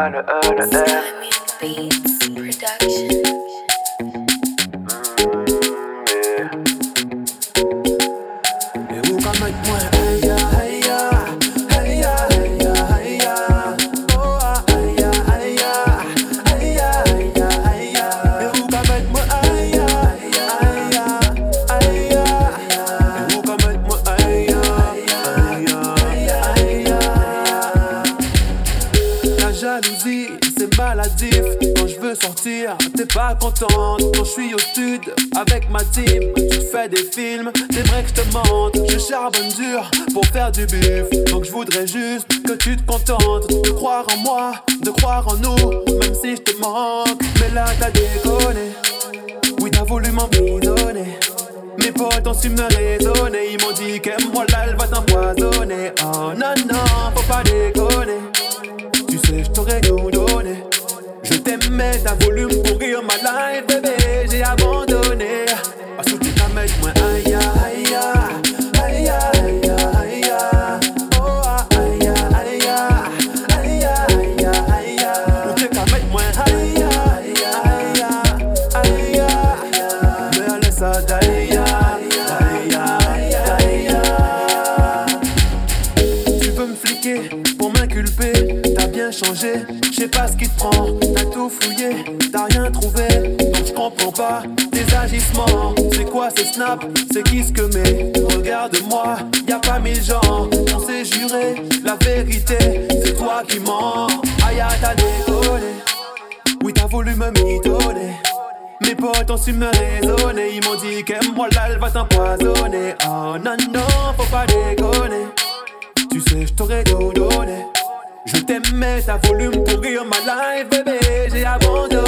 earner, earner, earner. c'est maladif. Quand je veux sortir, t'es pas contente. Quand je suis au sud, avec ma team, tu fais des films. C'est vrai que je te monte, je charbonne dur pour faire du bif. Donc je voudrais juste que tu te contentes de croire en moi, de croire en nous, même si je te manque. Mais là t'as déconné, oui t'as voulu m'emprisonner. Mes potes ont su me raisonner, ils m'ont dit qu'aime-moi là, elle va t'empoisonner. Oh non, non, faut pas déconner. T'aimes mettre un volume pour rire ma life, bébé, j'ai abandonné. À tout ta mettre moins aïe aïe aïe aïe aïe aïe Oh aïe aïe aïe aïe aïe aïe Tout ta mettre moins aïe aïe aïe aïe aïe Mais allez ça d'aïe aïe aïe aïe aïe Tu veux me fliquer pour m'inculper changé. Je sais pas ce qui te prend, t'as tout fouillé, t'as rien trouvé. Donc je comprends pas tes agissements. C'est quoi ces snaps, c'est qui ce que mais? Regarde-moi, y a pas mille gens. On s'est juré, la vérité, c'est toi qui mens. Aïe, t'as décollé. Oui, t'as voulu me m'idoler. Mes potes ont su me raisonner. Ils m'ont dit qu'aime-moi, là, elle va t'empoisonner. Oh non, non, faut pas déconner. Tu sais, je t'aurais tout donné. Je t'aimais, t'as volume pour pourrir ma life, bébé. J'ai abandonné.